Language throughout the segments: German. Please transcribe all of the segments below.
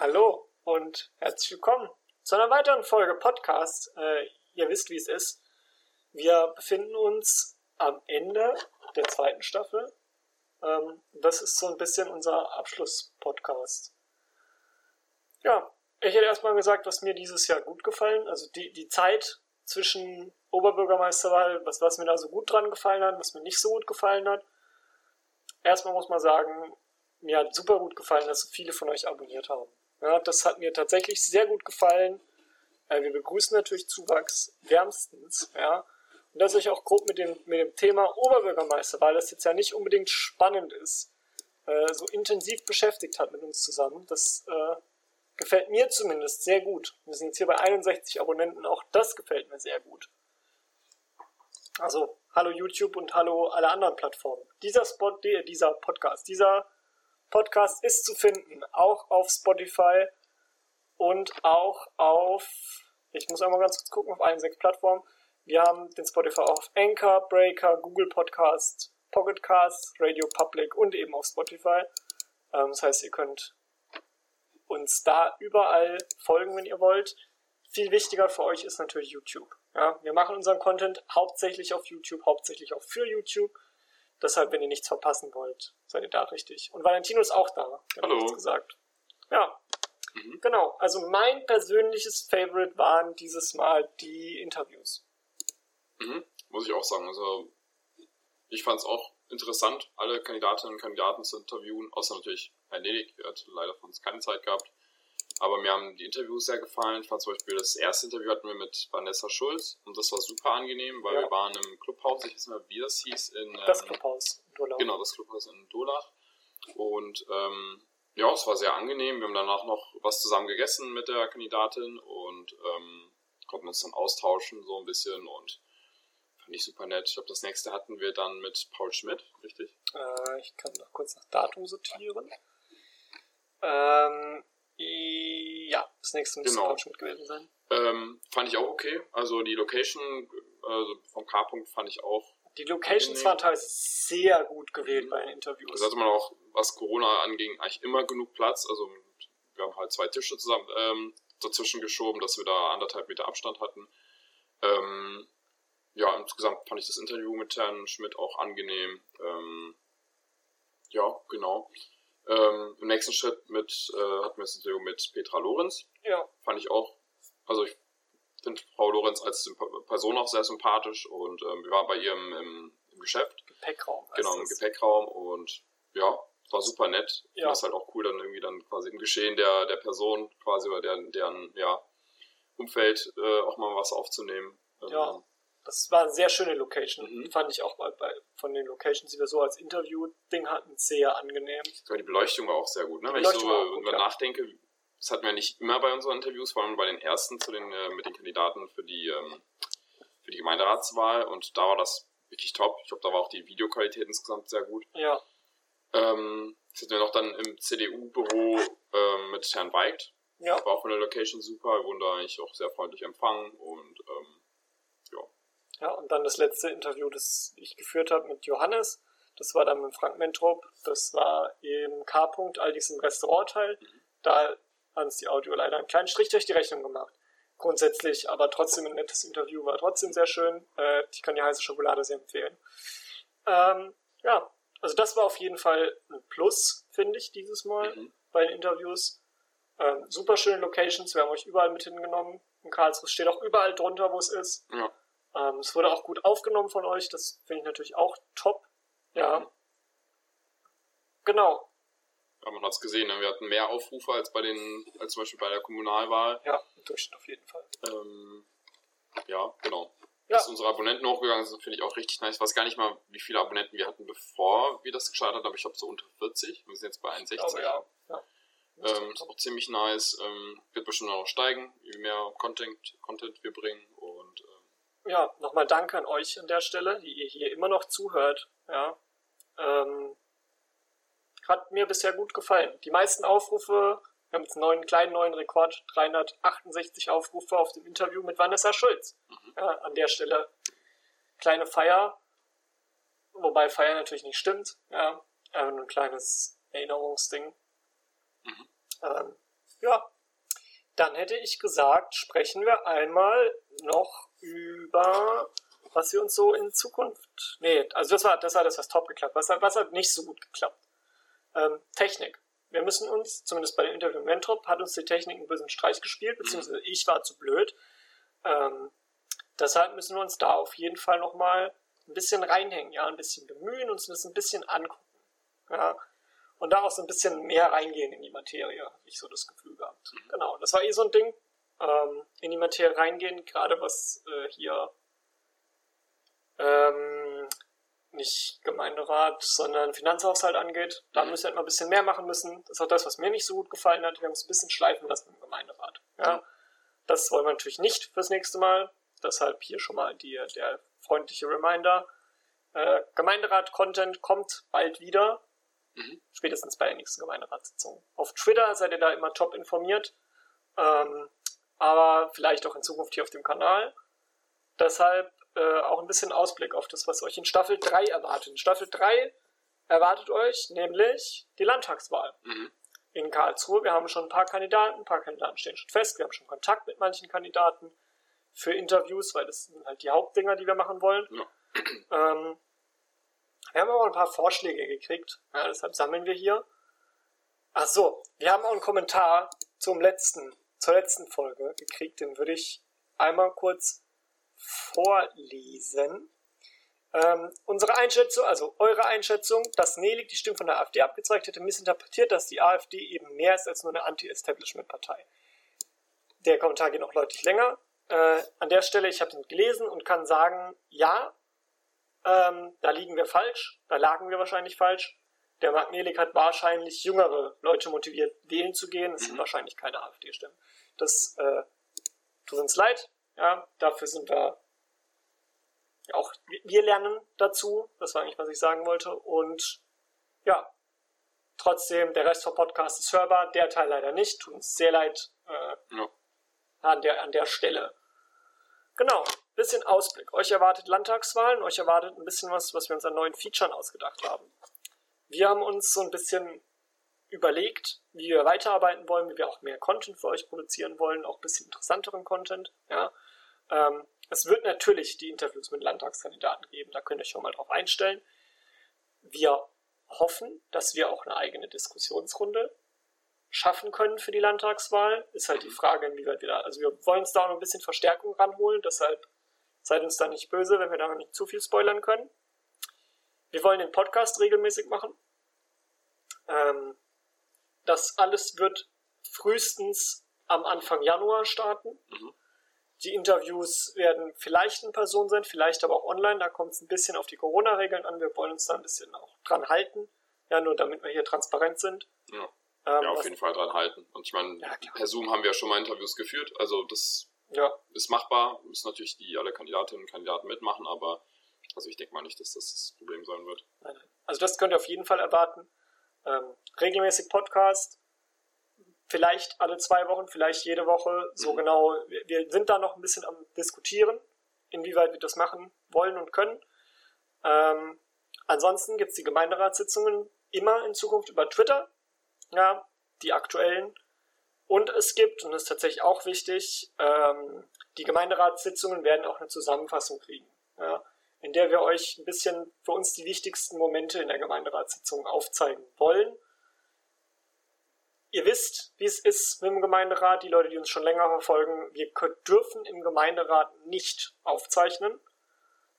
Hallo und herzlich willkommen zu einer weiteren Folge Podcast. Äh, ihr wisst, wie es ist. Wir befinden uns am Ende der zweiten Staffel. Ähm, das ist so ein bisschen unser Abschlusspodcast. Ja, ich hätte erstmal gesagt, was mir dieses Jahr gut gefallen. Also die, die Zeit zwischen Oberbürgermeisterwahl, was, was mir da so gut dran gefallen hat, was mir nicht so gut gefallen hat. Erstmal muss man sagen, mir hat super gut gefallen, dass so viele von euch abonniert haben. Ja, das hat mir tatsächlich sehr gut gefallen. Äh, wir begrüßen natürlich Zuwachs wärmstens, ja. Und dass ich auch grob mit dem, mit dem Thema Oberbürgermeister, weil das jetzt ja nicht unbedingt spannend ist, äh, so intensiv beschäftigt hat mit uns zusammen. Das äh, gefällt mir zumindest sehr gut. Wir sind jetzt hier bei 61 Abonnenten, auch das gefällt mir sehr gut. Also, hallo YouTube und hallo alle anderen Plattformen. Dieser Spot, dieser Podcast, dieser Podcast ist zu finden, auch auf Spotify und auch auf, ich muss einmal ganz kurz gucken, auf allen sechs Plattformen. Wir haben den Spotify auch auf Anchor, Breaker, Google Podcast, Pocket Cast, Radio Public und eben auf Spotify. Ähm, das heißt, ihr könnt uns da überall folgen, wenn ihr wollt. Viel wichtiger für euch ist natürlich YouTube. Ja, wir machen unseren Content hauptsächlich auf YouTube, hauptsächlich auch für YouTube. Deshalb, wenn ihr nichts verpassen wollt, seid ihr da richtig. Und Valentino ist auch da. Hallo. gesagt. Ja. Mhm. Genau. Also mein persönliches Favorite waren dieses Mal die Interviews. Mhm. Muss ich auch sagen. Also ich fand es auch interessant, alle Kandidatinnen und Kandidaten zu interviewen, außer natürlich Herr Ledig, der hat leider von uns keine Zeit gehabt. Aber mir haben die Interviews sehr gefallen. Ich fand zum Beispiel das erste Interview hatten wir mit Vanessa Schulz und das war super angenehm, weil ja. wir waren im Clubhaus, ich weiß nicht mehr, wie das hieß. In, ähm, das Clubhaus in Dolach. Genau, das Clubhaus in Dolach. Und ähm, ja, es war sehr angenehm. Wir haben danach noch was zusammen gegessen mit der Kandidatin und ähm, konnten uns dann austauschen so ein bisschen und fand ich super nett. Ich glaube, das nächste hatten wir dann mit Paul Schmidt, richtig? Äh, ich kann noch kurz nach Datum sortieren. Ähm, ja, das nächste müsste genau. Couchmit gewesen sein. Ähm, fand ich auch okay. Also die Location also vom K-Punkt fand ich auch. Die Locations waren teilweise sehr gut gewählt mhm. bei den Interviews. Da hatte man auch, was Corona anging, eigentlich immer genug Platz. Also wir haben halt zwei Tische zusammen ähm, dazwischen geschoben, dass wir da anderthalb Meter Abstand hatten. Ähm, ja, insgesamt fand ich das Interview mit Herrn Schmidt auch angenehm. Ähm, ja, genau. Ähm, Im nächsten Schritt mit, äh, hatten wir das Interview mit Petra Lorenz. Ja. Fand ich auch, also ich finde Frau Lorenz als Person auch sehr sympathisch und ähm, wir waren bei ihr im, im, Geschäft. Gepäckraum. Genau, im das. Gepäckraum und ja, war super nett. Ja. Das ist halt auch cool, dann irgendwie dann quasi im Geschehen der, der Person quasi oder deren, deren ja, Umfeld äh, auch mal was aufzunehmen. Ja. Das war eine sehr schöne Location. Mhm. Fand ich auch bei, bei, von den Locations, die wir so als Interview-Ding hatten, sehr angenehm. Die Beleuchtung war auch sehr gut. Ne? Wenn ich so darüber ja. nachdenke, das hatten wir nicht immer bei unseren Interviews, vor allem bei den ersten zu den, äh, mit den Kandidaten für die, ähm, für die Gemeinderatswahl und da war das wirklich top. Ich glaube, da war auch die Videoqualität insgesamt sehr gut. Ja. Ähm, das hatten wir noch dann im CDU-Büro ähm, mit Herrn Weigt. Ja. War auch von der Location super, wir wurden da eigentlich auch sehr freundlich empfangen und ähm, ja, und dann das letzte Interview, das ich geführt habe mit Johannes. Das war dann mit Frank Mentrop. Das war im K-Punkt, all diesem Restaurantteil. Da hat uns die Audio leider einen kleinen Strich durch die Rechnung gemacht. Grundsätzlich, aber trotzdem ein nettes Interview, war trotzdem sehr schön. Äh, ich kann die heiße Schokolade sehr empfehlen. Ähm, ja, also das war auf jeden Fall ein Plus, finde ich, dieses Mal mhm. bei den Interviews. Ähm, super schöne Locations, wir haben euch überall mit hingenommen. In Karlsruhe steht auch überall drunter, wo es ist. Ja. Ähm, es wurde auch gut aufgenommen von euch, das finde ich natürlich auch top. Ja. Mhm. Genau. Ja, man hat es gesehen, ne? wir hatten mehr Aufrufe als bei den, als zum Beispiel bei der Kommunalwahl. Ja, im Durchschnitt auf jeden Fall. Ähm, ja, genau. Ja. Dass unsere Abonnenten hochgegangen sind, finde ich auch richtig nice. Ich weiß gar nicht mal, wie viele Abonnenten wir hatten, bevor wir das gestartet haben, aber ich glaube so unter 40. Wir sind jetzt bei 61. Glaube, ja. ja. Ähm, ist auch ziemlich nice. Ähm, wird bestimmt noch steigen, je mehr Content, Content wir bringen ja, nochmal Danke an euch an der Stelle, die ihr hier immer noch zuhört. Ja, ähm, hat mir bisher gut gefallen. Die meisten Aufrufe, wir haben jetzt einen neuen, kleinen neuen Rekord, 368 Aufrufe auf dem Interview mit Vanessa Schulz. Mhm. Ja, an der Stelle kleine Feier, wobei Feier natürlich nicht stimmt. Ja, nur ein kleines Erinnerungsding. Mhm. Ähm, Ja, dann hätte ich gesagt, sprechen wir einmal noch über, was wir uns so in Zukunft. Nee, also das war das, war das was top geklappt. Was, was hat nicht so gut geklappt? Ähm, Technik. Wir müssen uns, zumindest bei dem Interview mit Mentrop, hat uns die Technik einen bösen Streich gespielt, beziehungsweise ich war zu blöd. Ähm, deshalb müssen wir uns da auf jeden Fall nochmal ein bisschen reinhängen, ja, ein bisschen bemühen, uns das ein bisschen angucken. Ja, und da auch so ein bisschen mehr reingehen in die Materie, habe ich so das Gefühl gehabt. Genau, das war eh so ein Ding. Ähm, in die Materie reingehen, gerade was äh, hier ähm, nicht Gemeinderat, sondern Finanzhaushalt angeht. Da müssen wir halt mal ein bisschen mehr machen müssen. Das ist auch das, was mir nicht so gut gefallen hat. Wir haben es ein bisschen schleifen lassen im Gemeinderat. Ja, das wollen wir natürlich nicht fürs nächste Mal. Deshalb hier schon mal die, der freundliche Reminder. Äh, Gemeinderat-Content kommt bald wieder. Mhm. Spätestens bei der nächsten Gemeinderatssitzung. Auf Twitter seid ihr da immer top informiert. Ähm, aber vielleicht auch in Zukunft hier auf dem Kanal. Deshalb äh, auch ein bisschen Ausblick auf das, was euch in Staffel 3 erwartet. In Staffel 3 erwartet euch nämlich die Landtagswahl mhm. in Karlsruhe. Wir haben schon ein paar Kandidaten, ein paar Kandidaten stehen schon fest. Wir haben schon Kontakt mit manchen Kandidaten für Interviews, weil das sind halt die Hauptdinger, die wir machen wollen. Ja. Ähm, wir haben aber auch ein paar Vorschläge gekriegt, ja, deshalb sammeln wir hier. Ach so, wir haben auch einen Kommentar zum letzten, zur letzten Folge gekriegt, den würde ich einmal kurz vorlesen. Ähm, unsere Einschätzung, also eure Einschätzung, dass Nelig die Stimme von der AfD abgezeigt hätte, missinterpretiert, dass die AfD eben mehr ist als nur eine Anti-Establishment-Partei. Der Kommentar geht noch deutlich länger. Äh, an der Stelle, ich habe den gelesen und kann sagen, ja, ähm, da liegen wir falsch, da lagen wir wahrscheinlich falsch. Der Mark Nelig hat wahrscheinlich jüngere Leute motiviert, wählen zu gehen. Es sind mhm. wahrscheinlich keine AfD-Stimmen. Das äh, tut uns leid. Ja, dafür sind wir auch, wir lernen dazu. Das war eigentlich, was ich sagen wollte. Und ja, trotzdem, der Rest vom Podcast ist hörbar. Der Teil leider nicht. Tut uns sehr leid äh, ja. an, der, an der Stelle. Genau bisschen Ausblick. Euch erwartet Landtagswahlen, euch erwartet ein bisschen was, was wir uns an neuen Features ausgedacht haben. Wir haben uns so ein bisschen überlegt, wie wir weiterarbeiten wollen, wie wir auch mehr Content für euch produzieren wollen, auch ein bisschen interessanteren Content. Ja. Ähm, es wird natürlich die Interviews mit Landtagskandidaten geben, da könnt ihr euch schon mal drauf einstellen. Wir hoffen, dass wir auch eine eigene Diskussionsrunde schaffen können für die Landtagswahl. Ist halt die Frage, inwieweit wir da, also wir wollen uns da noch ein bisschen Verstärkung ranholen, deshalb Seid uns da nicht böse, wenn wir da noch nicht zu viel spoilern können. Wir wollen den Podcast regelmäßig machen. Ähm, das alles wird frühestens am Anfang Januar starten. Mhm. Die Interviews werden vielleicht in Person sein, vielleicht aber auch online. Da kommt es ein bisschen auf die Corona-Regeln an. Wir wollen uns da ein bisschen auch dran halten. Ja, nur damit wir hier transparent sind. Ja, ähm, ja auf jeden Fall dran halten. Und ich meine, ja, per Zoom haben wir ja schon mal Interviews geführt. Also das ja. Ist machbar, müssen natürlich die alle Kandidatinnen und Kandidaten mitmachen, aber also ich denke mal nicht, dass das das Problem sein wird. Also das könnt ihr auf jeden Fall erwarten. Ähm, regelmäßig Podcast, vielleicht alle zwei Wochen, vielleicht jede Woche, so mhm. genau. Wir, wir, sind da noch ein bisschen am diskutieren, inwieweit wir das machen wollen und können. Ähm, ansonsten gibt es die Gemeinderatssitzungen immer in Zukunft über Twitter, ja, die aktuellen. Und es gibt, und das ist tatsächlich auch wichtig, ähm, die Gemeinderatssitzungen werden auch eine Zusammenfassung kriegen, ja, in der wir euch ein bisschen für uns die wichtigsten Momente in der Gemeinderatssitzung aufzeigen wollen. Ihr wisst, wie es ist mit dem Gemeinderat, die Leute, die uns schon länger verfolgen, wir dürfen im Gemeinderat nicht aufzeichnen.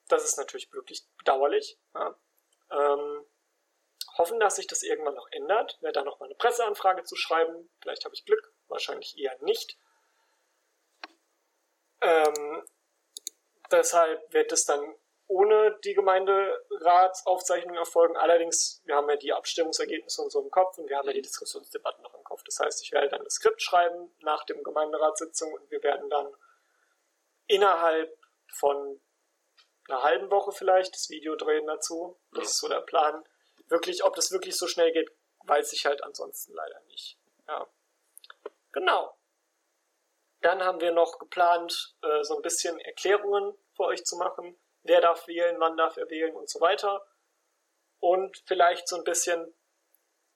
Das ist natürlich wirklich bedauerlich. Ja. Ähm, hoffen, dass sich das irgendwann noch ändert. Werde da noch mal eine Presseanfrage zu schreiben. Vielleicht habe ich Glück wahrscheinlich eher nicht. Ähm, deshalb wird es dann ohne die Gemeinderatsaufzeichnung erfolgen. Allerdings, wir haben ja die Abstimmungsergebnisse und so im Kopf und wir haben ja die Diskussionsdebatten noch im Kopf. Das heißt, ich werde dann das Skript schreiben nach dem Gemeinderatssitzung und wir werden dann innerhalb von einer halben Woche vielleicht das Video drehen dazu. Das ist so der Plan. Wirklich, ob das wirklich so schnell geht, weiß ich halt ansonsten leider nicht. Ja. Genau. Dann haben wir noch geplant, äh, so ein bisschen Erklärungen für euch zu machen. Wer darf wählen, wann darf er wählen und so weiter. Und vielleicht so ein bisschen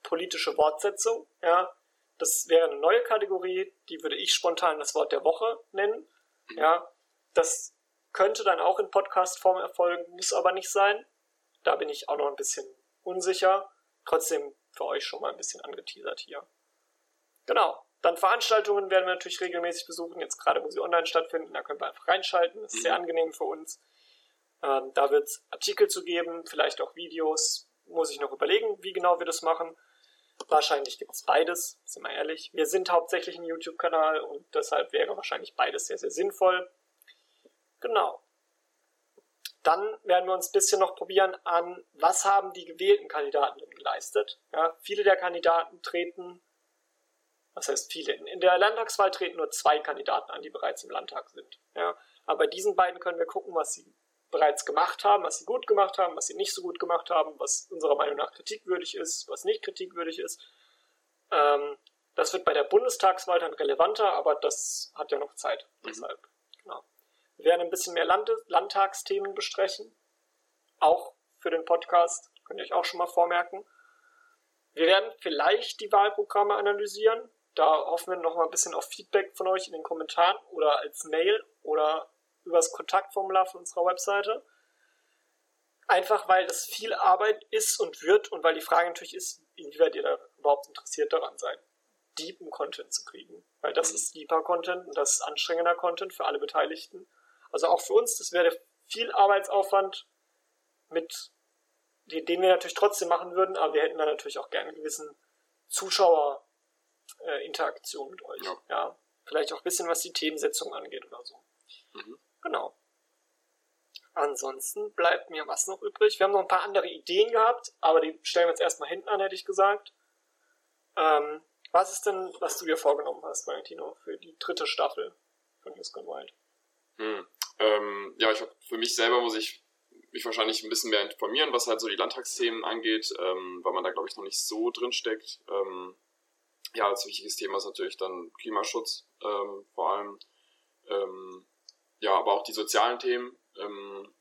politische Wortsetzung. Ja. Das wäre eine neue Kategorie, die würde ich spontan das Wort der Woche nennen. Ja, das könnte dann auch in Podcast-Form erfolgen, muss aber nicht sein. Da bin ich auch noch ein bisschen unsicher. Trotzdem für euch schon mal ein bisschen angeteasert hier. Genau. Dann Veranstaltungen werden wir natürlich regelmäßig besuchen, jetzt gerade wo sie online stattfinden. Da können wir einfach reinschalten. Das ist sehr mhm. angenehm für uns. Ähm, da wird es Artikel zu geben, vielleicht auch Videos. Muss ich noch überlegen, wie genau wir das machen. Wahrscheinlich gibt es beides, sind wir ehrlich. Wir sind hauptsächlich ein YouTube-Kanal und deshalb wäre wahrscheinlich beides sehr, sehr sinnvoll. Genau. Dann werden wir uns ein bisschen noch probieren an, was haben die gewählten Kandidaten denn geleistet. Ja, viele der Kandidaten treten, was heißt viele, in der Landtagswahl treten nur zwei Kandidaten an, die bereits im Landtag sind. Ja, aber bei diesen beiden können wir gucken, was sie bereits gemacht haben, was sie gut gemacht haben, was sie nicht so gut gemacht haben, was unserer Meinung nach kritikwürdig ist, was nicht kritikwürdig ist. Ähm, das wird bei der Bundestagswahl dann relevanter, aber das hat ja noch Zeit. Mhm. Deshalb, genau. Wir werden ein bisschen mehr Land Landtagsthemen besprechen. Auch für den Podcast. Könnt ihr euch auch schon mal vormerken. Wir werden vielleicht die Wahlprogramme analysieren. Da hoffen wir noch mal ein bisschen auf Feedback von euch in den Kommentaren oder als Mail oder über das Kontaktformular von unserer Webseite. Einfach weil das viel Arbeit ist und wird und weil die Frage natürlich ist, inwieweit ihr da überhaupt interessiert daran seid, deepen Content zu kriegen. Weil das mhm. ist deeper Content und das ist anstrengender Content für alle Beteiligten. Also auch für uns, das wäre viel Arbeitsaufwand mit, den wir natürlich trotzdem machen würden, aber wir hätten da natürlich auch gerne einen gewissen Zuschauerinteraktion äh, mit euch. Ja. ja. Vielleicht auch ein bisschen, was die Themensetzung angeht oder so. Mhm. Genau. Ansonsten bleibt mir was noch übrig. Wir haben noch ein paar andere Ideen gehabt, aber die stellen wir jetzt erstmal hinten an, hätte ich gesagt. Ähm, was ist denn, was du dir vorgenommen hast, Valentino, für die dritte Staffel von News Gone Wild? Hm. Ähm, ja, ich hab, für mich selber muss ich mich wahrscheinlich ein bisschen mehr informieren, was halt so die Landtagsthemen angeht, ähm, weil man da, glaube ich, noch nicht so drin steckt. Ähm, ja, als wichtiges Thema ist natürlich dann Klimaschutz ähm, vor allem. Ähm, ja, aber auch die sozialen Themen. Ähm,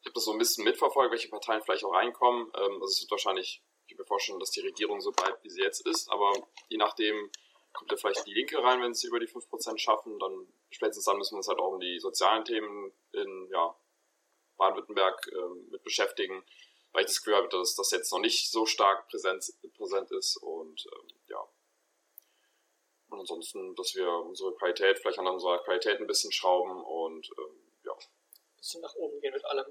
ich habe das so ein bisschen mitverfolgt, welche Parteien vielleicht auch reinkommen. Ähm, also es wird wahrscheinlich, ich kann mir vorstellen, dass die Regierung so bleibt, wie sie jetzt ist, aber je nachdem kommt ja vielleicht die Linke rein, wenn sie über die 5% schaffen, dann spätestens dann müssen wir uns halt auch um die sozialen Themen in ja, Baden-Württemberg ähm, mit beschäftigen, weil ich das Gefühl habe, dass das jetzt noch nicht so stark präsent, präsent ist und ähm, und ansonsten, dass wir unsere Qualität, vielleicht an unserer Qualität ein bisschen schrauben und ähm, ja. Ein bisschen nach oben gehen mit allem.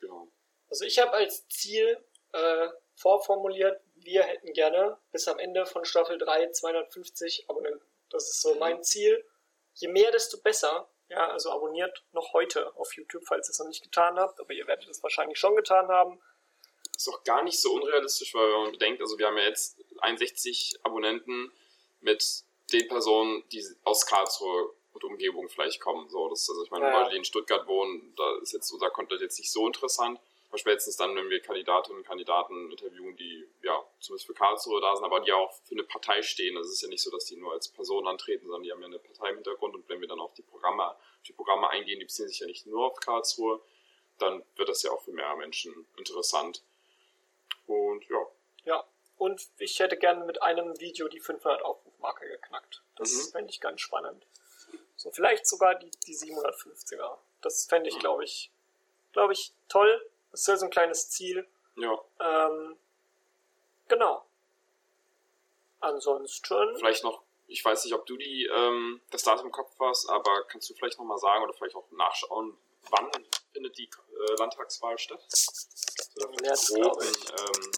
Genau. Also ich habe als Ziel äh, vorformuliert, wir hätten gerne bis am Ende von Staffel 3 250 Abonnenten. Das ist so mhm. mein Ziel. Je mehr, desto besser. Ja, also abonniert noch heute auf YouTube, falls ihr es noch nicht getan habt, aber ihr werdet es wahrscheinlich schon getan haben. Ist auch gar nicht so unrealistisch, weil wenn man bedenkt, also wir haben ja jetzt 61 Abonnenten mit den Personen, die aus Karlsruhe und Umgebung vielleicht kommen. So, das, also ich meine, ja. Leute, die in Stuttgart wohnen, da ist jetzt unser Content jetzt nicht so interessant. Aber spätestens dann, wenn wir Kandidatinnen und Kandidaten interviewen, die ja zumindest für Karlsruhe da sind, aber die auch für eine Partei stehen. Also es ist ja nicht so, dass die nur als Person antreten, sondern die haben ja eine Partei im Hintergrund und wenn wir dann auf die Programme, auf die Programme eingehen, die beziehen sich ja nicht nur auf Karlsruhe, dann wird das ja auch für mehr Menschen interessant. Und ja. Ja, und ich hätte gerne mit einem Video die 500 Aufrufmarke geknackt. Das mhm. fände ich ganz spannend. So, vielleicht sogar die, die 750er. Das fände ich, mhm. glaube ich, glaube ich, toll. Das ist ja so ein kleines Ziel. Ja. Ähm, genau. Ansonsten. Vielleicht noch, ich weiß nicht, ob du die, ähm, das Datum im Kopf hast, aber kannst du vielleicht nochmal sagen oder vielleicht auch nachschauen, wann findet die äh, Landtagswahl statt? Im März, glaube ich. Ähm,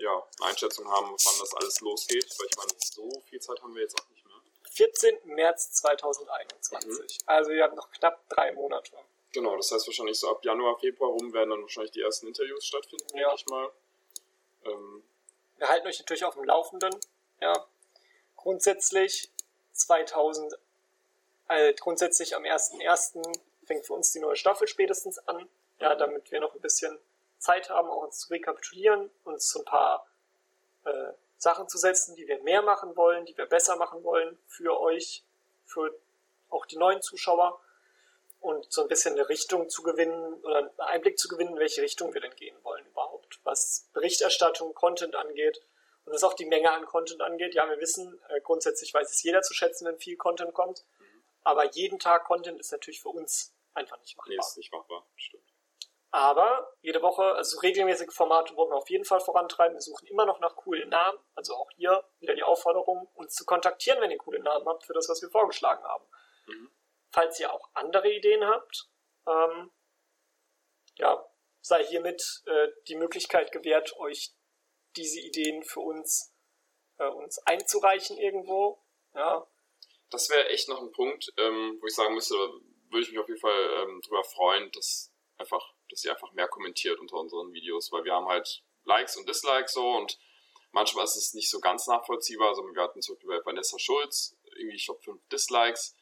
ja, eine Einschätzung haben, wann das alles losgeht, weil ich meine, so viel Zeit haben wir jetzt auch nicht mehr. 14. März 2021. Mhm. Also ihr habt noch knapp drei Monate. Genau, das heißt wahrscheinlich so ab Januar, Februar rum werden dann wahrscheinlich die ersten Interviews stattfinden, ja. denke ich mal. Ähm, wir halten euch natürlich auf dem Laufenden. Ja. Grundsätzlich 2000, äh, grundsätzlich am 1.1. fängt für uns die neue Staffel spätestens an. Ja, damit wir noch ein bisschen Zeit haben, auch uns zu rekapitulieren, uns so ein paar äh, Sachen zu setzen, die wir mehr machen wollen, die wir besser machen wollen für euch, für auch die neuen Zuschauer und so ein bisschen eine Richtung zu gewinnen oder einen Einblick zu gewinnen, in welche Richtung wir denn gehen wollen überhaupt, was Berichterstattung, Content angeht. Und was auch die Menge an Content angeht, ja, wir wissen, äh, grundsätzlich weiß es jeder zu schätzen, wenn viel Content kommt. Aber jeden Tag Content ist natürlich für uns einfach nicht machbar. Nee, ist nicht machbar. Stimmt. Aber jede Woche, also regelmäßige Formate wollen wir auf jeden Fall vorantreiben. Wir suchen immer noch nach coolen Namen. Also auch hier wieder die Aufforderung, uns zu kontaktieren, wenn ihr coole Namen habt für das, was wir vorgeschlagen haben. Mhm. Falls ihr auch andere Ideen habt, ähm, ja, sei hiermit äh, die Möglichkeit gewährt, euch diese Ideen für uns, äh, uns einzureichen irgendwo. Ja, Das wäre echt noch ein Punkt, ähm, wo ich sagen müsste, würde ich mich auf jeden Fall ähm, drüber freuen, dass einfach, dass ihr einfach mehr kommentiert unter unseren Videos, weil wir haben halt Likes und Dislikes so und manchmal ist es nicht so ganz nachvollziehbar. Also wir hatten zum Beispiel bei Vanessa Schulz irgendwie, ich glaube, fünf Dislikes,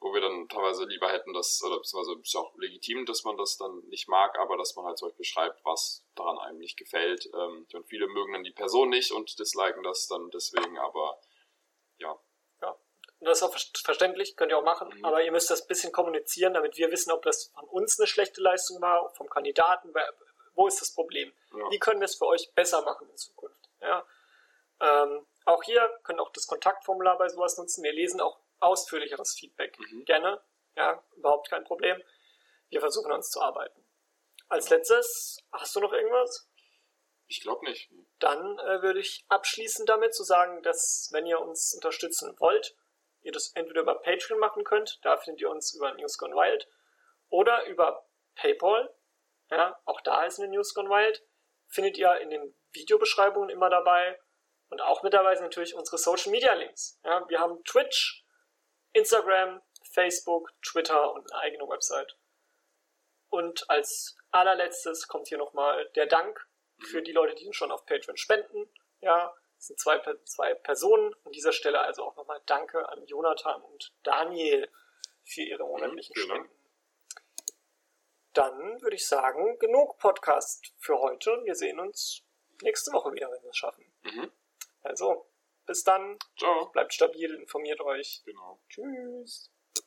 wo wir dann teilweise lieber hätten, dass, oder beziehungsweise ist ja auch legitim, dass man das dann nicht mag, aber dass man halt zum Beispiel schreibt, was daran einem nicht gefällt. Ähm, und viele mögen dann die Person nicht und disliken das dann deswegen, aber ja, Und das ist auch ver- verständlich, könnt ihr auch machen, Mhm. aber ihr müsst das ein bisschen kommunizieren, damit wir wissen, ob das von uns eine schlechte Leistung war, vom Kandidaten, wo ist das Problem? ja. Wie können wir es für euch besser machen in Zukunft? Ja. Ähm, auch hier könnt ihr auch das Kontaktformular bei sowas nutzen. Wir lesen auch ausführlicheres Feedback. Mhm. Gerne. Ja, überhaupt kein Problem. Wir versuchen uns zu arbeiten. Als letztes, hast du noch irgendwas? ich glaube nicht. Dann äh, würde ich abschließen damit zu sagen, dass wenn ihr uns unterstützen wollt, ihr das entweder über Patreon machen könnt, da findet ihr uns über News Gone Wild, oder über PayPal, ja, auch da ist eine News Gone Wild, findet ihr in den Videobeschreibungen immer dabei und auch mit dabei sind natürlich unsere Social Media Links. Ja, wir haben Twitch, Instagram, Facebook, Twitter und eine eigene Website. Und als allerletztes kommt hier nochmal der Dank für die Leute, die schon auf Patreon spenden. Ja, es sind zwei, zwei Personen. An dieser Stelle also auch nochmal Danke an Jonathan und Daniel für ihre monatlichen Dank. Spenden. Dann würde ich sagen, genug Podcast für heute und wir sehen uns nächste Woche wieder, wenn wir es schaffen. Mhm. Also, bis dann, Ciao. bleibt stabil, informiert euch. Genau. Tschüss.